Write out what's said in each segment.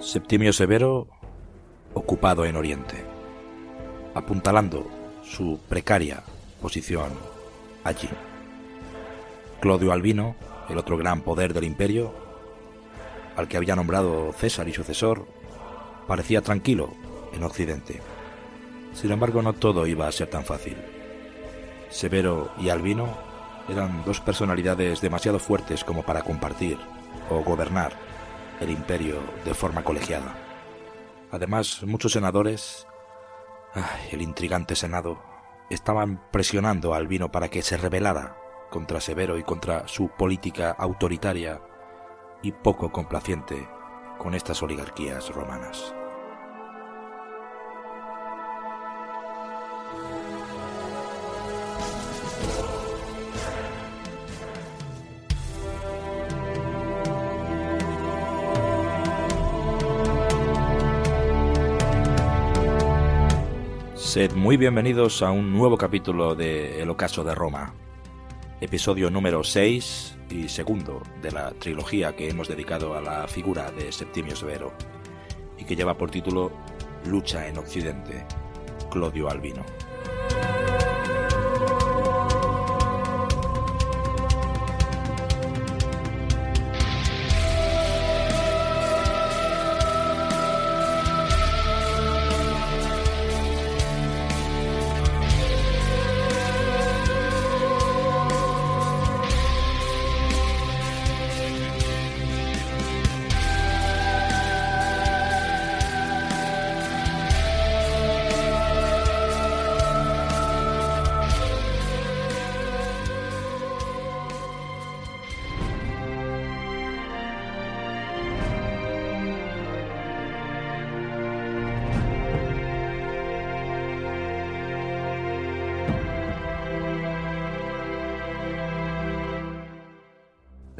Septimio Severo ocupado en Oriente, apuntalando su precaria posición allí. Clodio Albino, el otro gran poder del imperio, al que había nombrado César y sucesor, parecía tranquilo en Occidente. Sin embargo, no todo iba a ser tan fácil. Severo y Albino eran dos personalidades demasiado fuertes como para compartir o gobernar el imperio de forma colegiada. Además, muchos senadores, el intrigante Senado, estaban presionando a Albino para que se rebelara contra Severo y contra su política autoritaria y poco complaciente con estas oligarquías romanas. Sed muy bienvenidos a un nuevo capítulo de El Ocaso de Roma, episodio número 6 y segundo de la trilogía que hemos dedicado a la figura de Septimio Severo y que lleva por título Lucha en Occidente, Clodio Albino.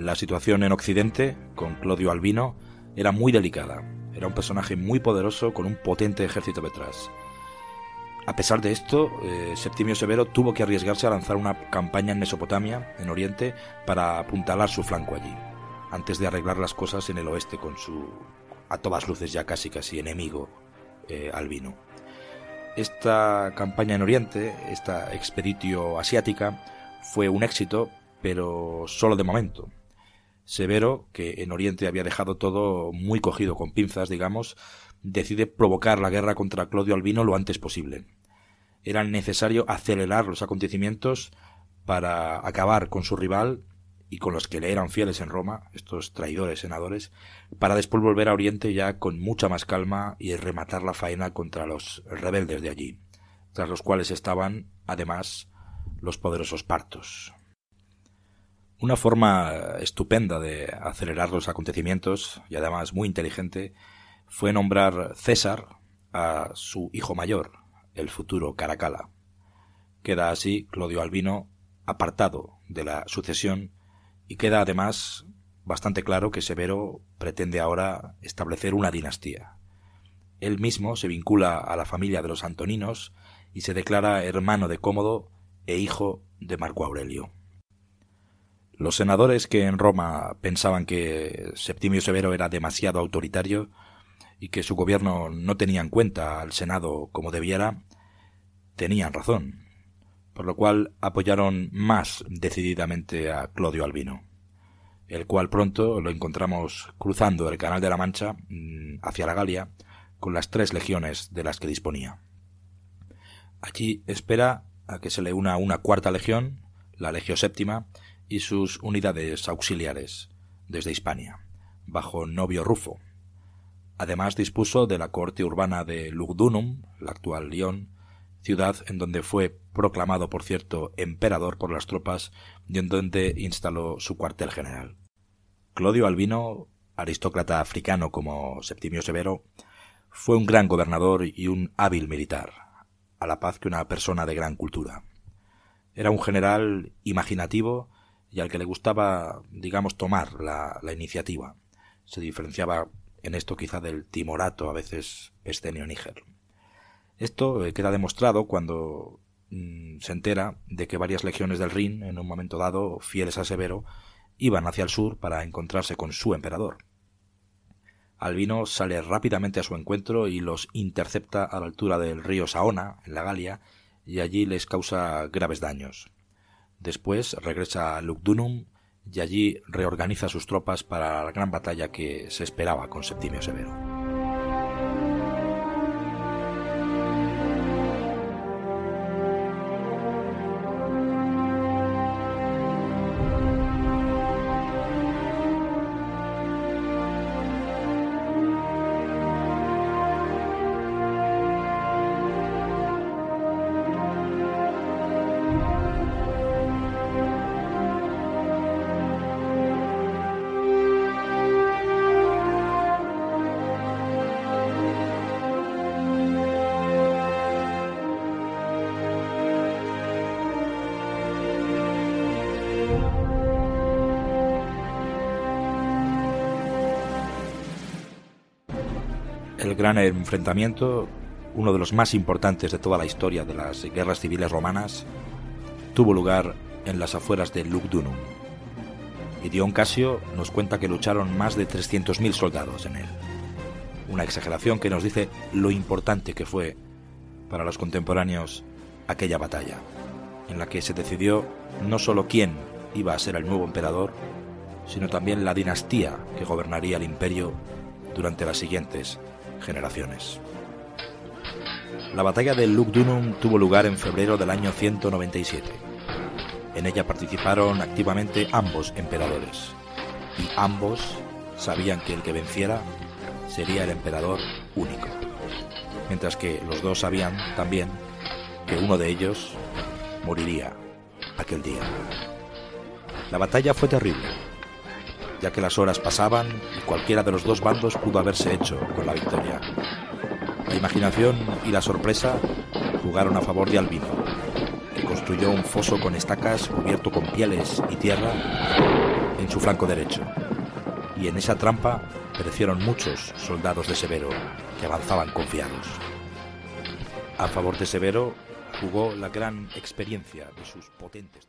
La situación en Occidente, con Clodio Albino, era muy delicada. Era un personaje muy poderoso con un potente ejército detrás. A pesar de esto, eh, Septimio Severo tuvo que arriesgarse a lanzar una campaña en Mesopotamia, en Oriente, para apuntalar su flanco allí, antes de arreglar las cosas en el oeste con su, a todas luces ya casi casi enemigo, eh, Albino. Esta campaña en Oriente, esta expeditio asiática, fue un éxito, pero solo de momento. Severo, que en Oriente había dejado todo muy cogido con pinzas, digamos, decide provocar la guerra contra Clodio Albino lo antes posible. Era necesario acelerar los acontecimientos para acabar con su rival y con los que le eran fieles en Roma, estos traidores senadores, para después volver a Oriente ya con mucha más calma y rematar la faena contra los rebeldes de allí, tras los cuales estaban, además, los poderosos partos. Una forma estupenda de acelerar los acontecimientos, y además muy inteligente, fue nombrar César a su hijo mayor, el futuro Caracala. Queda así Clodio Albino apartado de la sucesión y queda además bastante claro que Severo pretende ahora establecer una dinastía. Él mismo se vincula a la familia de los Antoninos y se declara hermano de Cómodo e hijo de Marco Aurelio. Los senadores que en Roma pensaban que Septimio Severo era demasiado autoritario y que su gobierno no tenía en cuenta al Senado como debiera, tenían razón, por lo cual apoyaron más decididamente a Clodio Albino, el cual pronto lo encontramos cruzando el Canal de la Mancha mm, hacia la Galia con las tres legiones de las que disponía. Allí espera a que se le una una cuarta legión, la Legio Séptima, y sus unidades auxiliares desde Hispania, bajo Novio Rufo. Además dispuso de la corte urbana de Lugdunum, la actual Lyon, ciudad en donde fue proclamado, por cierto, emperador por las tropas y en donde instaló su cuartel general. Clodio Albino, aristócrata africano como Septimio Severo, fue un gran gobernador y un hábil militar, a la paz que una persona de gran cultura. Era un general imaginativo y al que le gustaba, digamos, tomar la, iniciativa. Se diferenciaba en esto quizá del timorato, a veces escenio níger. Esto eh, queda demostrado cuando mm, se entera de que varias legiones del Rin, en un momento dado, fieles a Severo, iban hacia el sur para encontrarse con su emperador. Albino sale rápidamente a su encuentro y los intercepta a la altura del río Saona, en la Galia, y allí les causa graves daños. Después regresa a Lugdunum y allí reorganiza sus tropas para la gran batalla que se esperaba con Septimio Severo. El gran enfrentamiento, uno de los más importantes de toda la historia de las guerras civiles romanas, tuvo lugar en las afueras de Lugdunum. Y Dion Casio nos cuenta que lucharon más de 300.000 soldados en él. Una exageración que nos dice lo importante que fue para los contemporáneos aquella batalla, en la que se decidió no solo quién iba a ser el nuevo emperador, sino también la dinastía que gobernaría el imperio durante las siguientes generaciones. La batalla de Lugdunum tuvo lugar en febrero del año 197. En ella participaron activamente ambos emperadores, y ambos sabían que el que venciera sería el emperador único, mientras que los dos sabían también que uno de ellos moriría aquel día. La batalla fue terrible, ya que las horas pasaban y cualquiera de los dos bandos pudo haberse hecho con la victoria. La imaginación y la sorpresa jugaron a favor de Albino, que construyó un foso con estacas cubierto con pieles y tierra en su flanco derecho. Y en esa trampa perecieron muchos soldados de Severo que avanzaban confiados. A favor de Severo jugó la gran experiencia de sus potentes